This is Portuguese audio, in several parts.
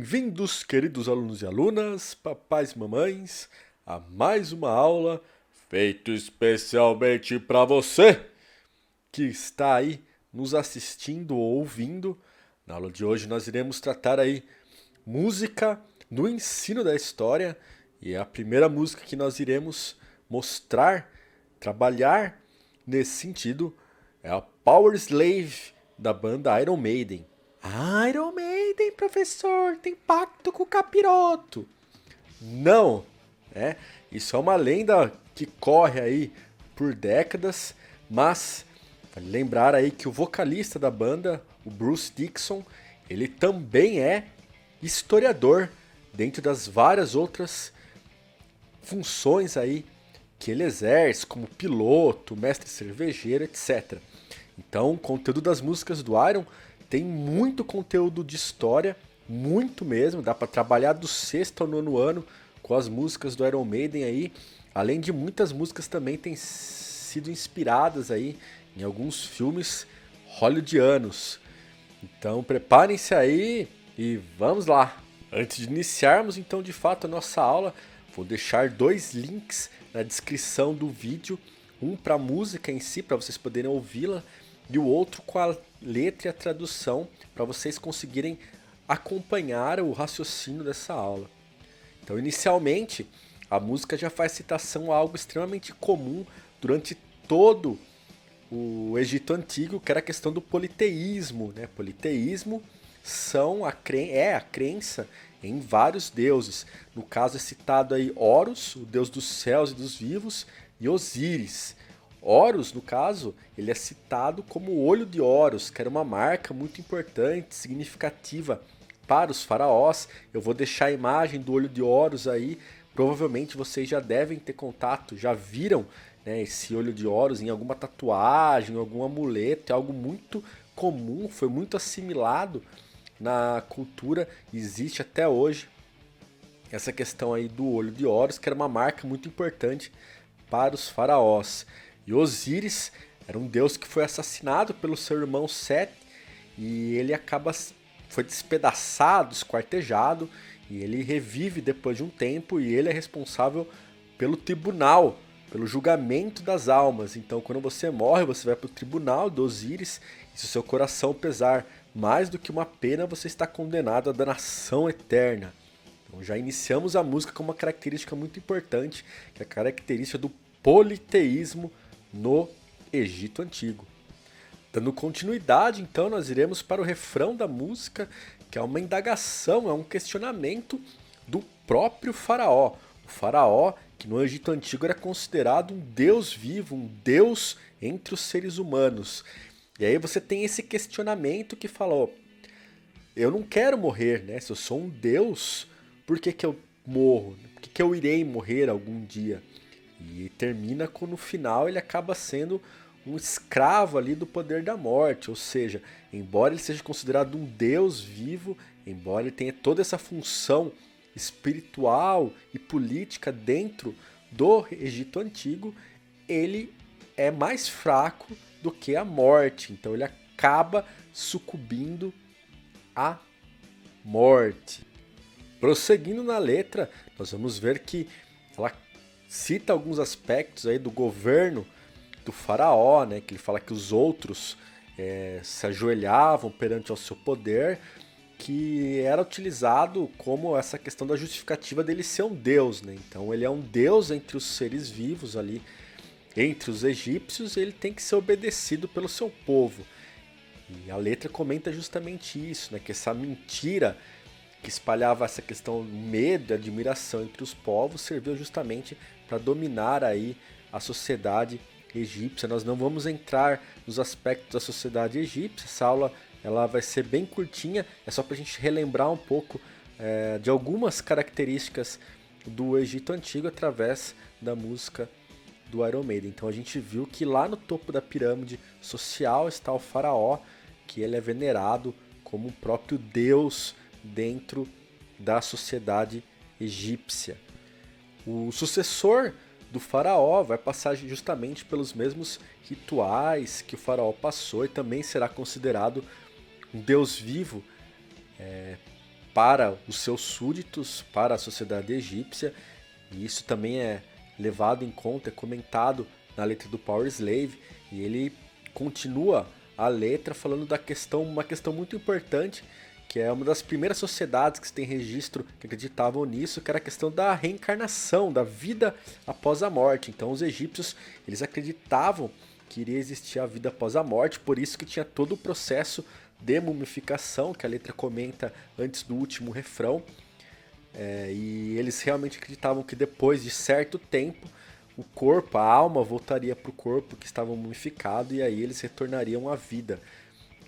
Bem-vindos, queridos alunos e alunas, papais e mamães, a mais uma aula feita especialmente para você que está aí nos assistindo ou ouvindo. Na aula de hoje nós iremos tratar aí música no ensino da história e a primeira música que nós iremos mostrar, trabalhar nesse sentido é a Power Slave da banda Iron Maiden. Iron Maiden, professor, tem pacto com o capiroto. Não, é, isso é uma lenda que corre aí por décadas, mas vale lembrar aí que o vocalista da banda, o Bruce Dixon, ele também é historiador dentro das várias outras funções aí que ele exerce como piloto, mestre cervejeiro, etc. Então, o conteúdo das músicas do Iron tem muito conteúdo de história, muito mesmo. Dá para trabalhar do sexto ao nono ano com as músicas do Iron Maiden aí. Além de muitas músicas também têm sido inspiradas aí em alguns filmes hollywoodianos. Então preparem-se aí e vamos lá. Antes de iniciarmos então de fato a nossa aula, vou deixar dois links na descrição do vídeo, um para a música em si para vocês poderem ouvi-la e o outro com a letra e a tradução para vocês conseguirem acompanhar o raciocínio dessa aula. Então, inicialmente, a música já faz citação a algo extremamente comum durante todo o Egito Antigo, que era a questão do politeísmo. Né? Politeísmo são a cre... é a crença em vários deuses. No caso é citado aí Horus, o deus dos céus e dos vivos, e Osíris, Horus, no caso, ele é citado como o olho de Horus, que era uma marca muito importante, significativa para os faraós. Eu vou deixar a imagem do olho de Horus aí. Provavelmente vocês já devem ter contato, já viram né, esse olho de Horus em alguma tatuagem, em algum amuleto. É algo muito comum, foi muito assimilado na cultura, existe até hoje essa questão aí do olho de Horus, que era uma marca muito importante para os faraós. E Osíris era um deus que foi assassinado pelo seu irmão Set e ele acaba foi despedaçado, esquartejado e ele revive depois de um tempo e ele é responsável pelo tribunal, pelo julgamento das almas. Então, quando você morre, você vai para o tribunal de Osíris e se o seu coração pesar mais do que uma pena, você está condenado à danação eterna. Então, já iniciamos a música com uma característica muito importante, que é a característica do politeísmo no Egito Antigo. Dando continuidade, então, nós iremos para o refrão da música, que é uma indagação, é um questionamento do próprio Faraó. O Faraó, que no Egito Antigo era considerado um deus vivo, um deus entre os seres humanos. E aí você tem esse questionamento que falou: eu não quero morrer, né? Se eu sou um deus, por que, que eu morro? Por que, que eu irei morrer algum dia? E termina com no final ele acaba sendo um escravo ali do poder da morte, ou seja, embora ele seja considerado um deus vivo, embora ele tenha toda essa função espiritual e política dentro do Egito antigo, ele é mais fraco do que a morte, então ele acaba sucumbindo à morte. Prosseguindo na letra, nós vamos ver que ela cita alguns aspectos aí do governo do faraó, né, que ele fala que os outros é, se ajoelhavam perante ao seu poder, que era utilizado como essa questão da justificativa dele ser um deus, né? Então ele é um deus entre os seres vivos ali, entre os egípcios, ele tem que ser obedecido pelo seu povo. E a letra comenta justamente isso, né? Que essa mentira que espalhava essa questão medo e admiração entre os povos serviu justamente para dominar aí a sociedade egípcia. Nós não vamos entrar nos aspectos da sociedade egípcia, essa aula ela vai ser bem curtinha, é só para a gente relembrar um pouco é, de algumas características do Egito Antigo através da música do Iron Maiden. Então a gente viu que lá no topo da pirâmide social está o faraó, que ele é venerado como o próprio deus dentro da sociedade egípcia. O sucessor do faraó vai passar justamente pelos mesmos rituais que o faraó passou e também será considerado um deus vivo é, para os seus súditos, para a sociedade egípcia, e isso também é levado em conta, é comentado na letra do Power Slave, e ele continua a letra falando da questão, uma questão muito importante, que é uma das primeiras sociedades que tem registro que acreditavam nisso, que era a questão da reencarnação, da vida após a morte. Então os egípcios, eles acreditavam que iria existir a vida após a morte, por isso que tinha todo o processo de mumificação, que a letra comenta antes do último refrão. É, e eles realmente acreditavam que depois de certo tempo o corpo, a alma voltaria para o corpo que estava mumificado e aí eles retornariam à vida.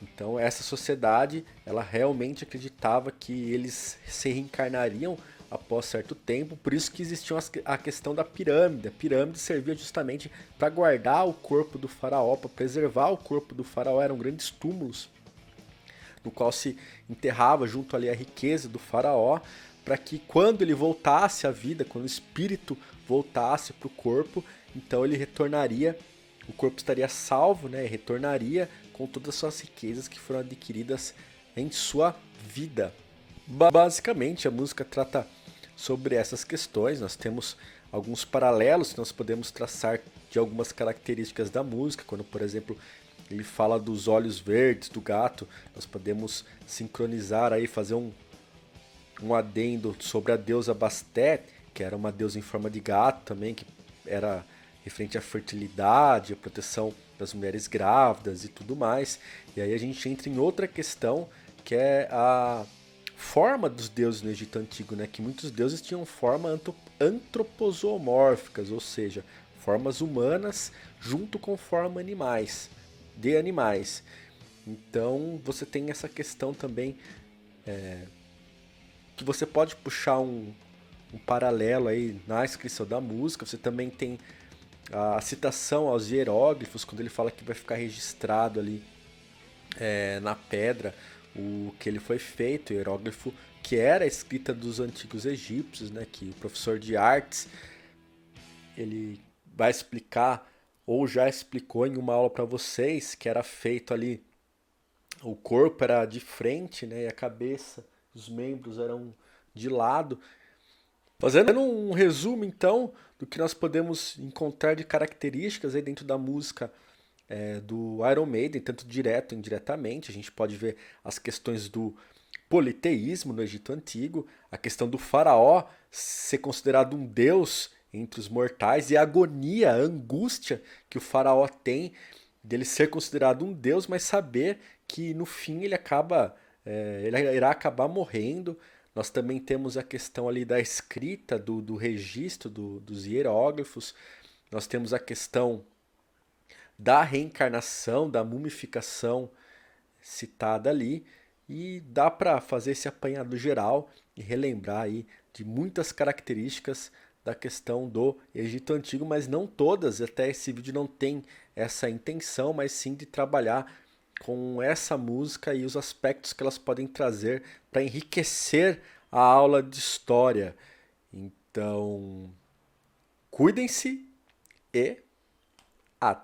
Então essa sociedade, ela realmente acreditava que eles se reencarnariam após certo tempo, por isso que existia a questão da pirâmide. A pirâmide servia justamente para guardar o corpo do faraó, para preservar o corpo do faraó, eram grandes túmulos no qual se enterrava junto ali a riqueza do faraó, para que quando ele voltasse à vida, quando o espírito voltasse para o corpo, então ele retornaria, o corpo estaria salvo, né? Retornaria com todas as suas riquezas que foram adquiridas em sua vida. Basicamente, a música trata sobre essas questões. Nós temos alguns paralelos que nós podemos traçar de algumas características da música, quando, por exemplo, ele fala dos olhos verdes do gato, nós podemos sincronizar aí, fazer um, um adendo sobre a deusa Bastet, que era uma deusa em forma de gato também, que era referente à fertilidade, à proteção das mulheres grávidas e tudo mais. E aí a gente entra em outra questão, que é a forma dos deuses no Egito Antigo, né? Que muitos deuses tinham forma antroposomórficas, ou seja, formas humanas junto com forma animais, de animais. Então você tem essa questão também é, que você pode puxar um, um paralelo aí na inscrição da música. Você também tem a citação aos hieróglifos, quando ele fala que vai ficar registrado ali é, na pedra o que ele foi feito, o hieróglifo que era a escrita dos antigos egípcios, né, que o professor de artes ele vai explicar ou já explicou em uma aula para vocês que era feito ali o corpo era de frente, né, e a cabeça, os membros eram de lado. Fazendo um resumo então do que nós podemos encontrar de características aí dentro da música é, do Iron Maiden, tanto direto e indiretamente. A gente pode ver as questões do politeísmo no Egito Antigo, a questão do faraó ser considerado um deus entre os mortais e a agonia, a angústia que o faraó tem dele ser considerado um deus, mas saber que no fim ele acaba, é, ele irá acabar morrendo. Nós também temos a questão ali da escrita, do, do registro do, dos hieróglifos. Nós temos a questão da reencarnação, da mumificação citada ali, e dá para fazer esse apanhado geral e relembrar aí de muitas características da questão do Egito Antigo, mas não todas, até esse vídeo não tem essa intenção, mas sim de trabalhar com essa música e os aspectos que elas podem trazer para enriquecer a aula de história. Então, cuidem-se e até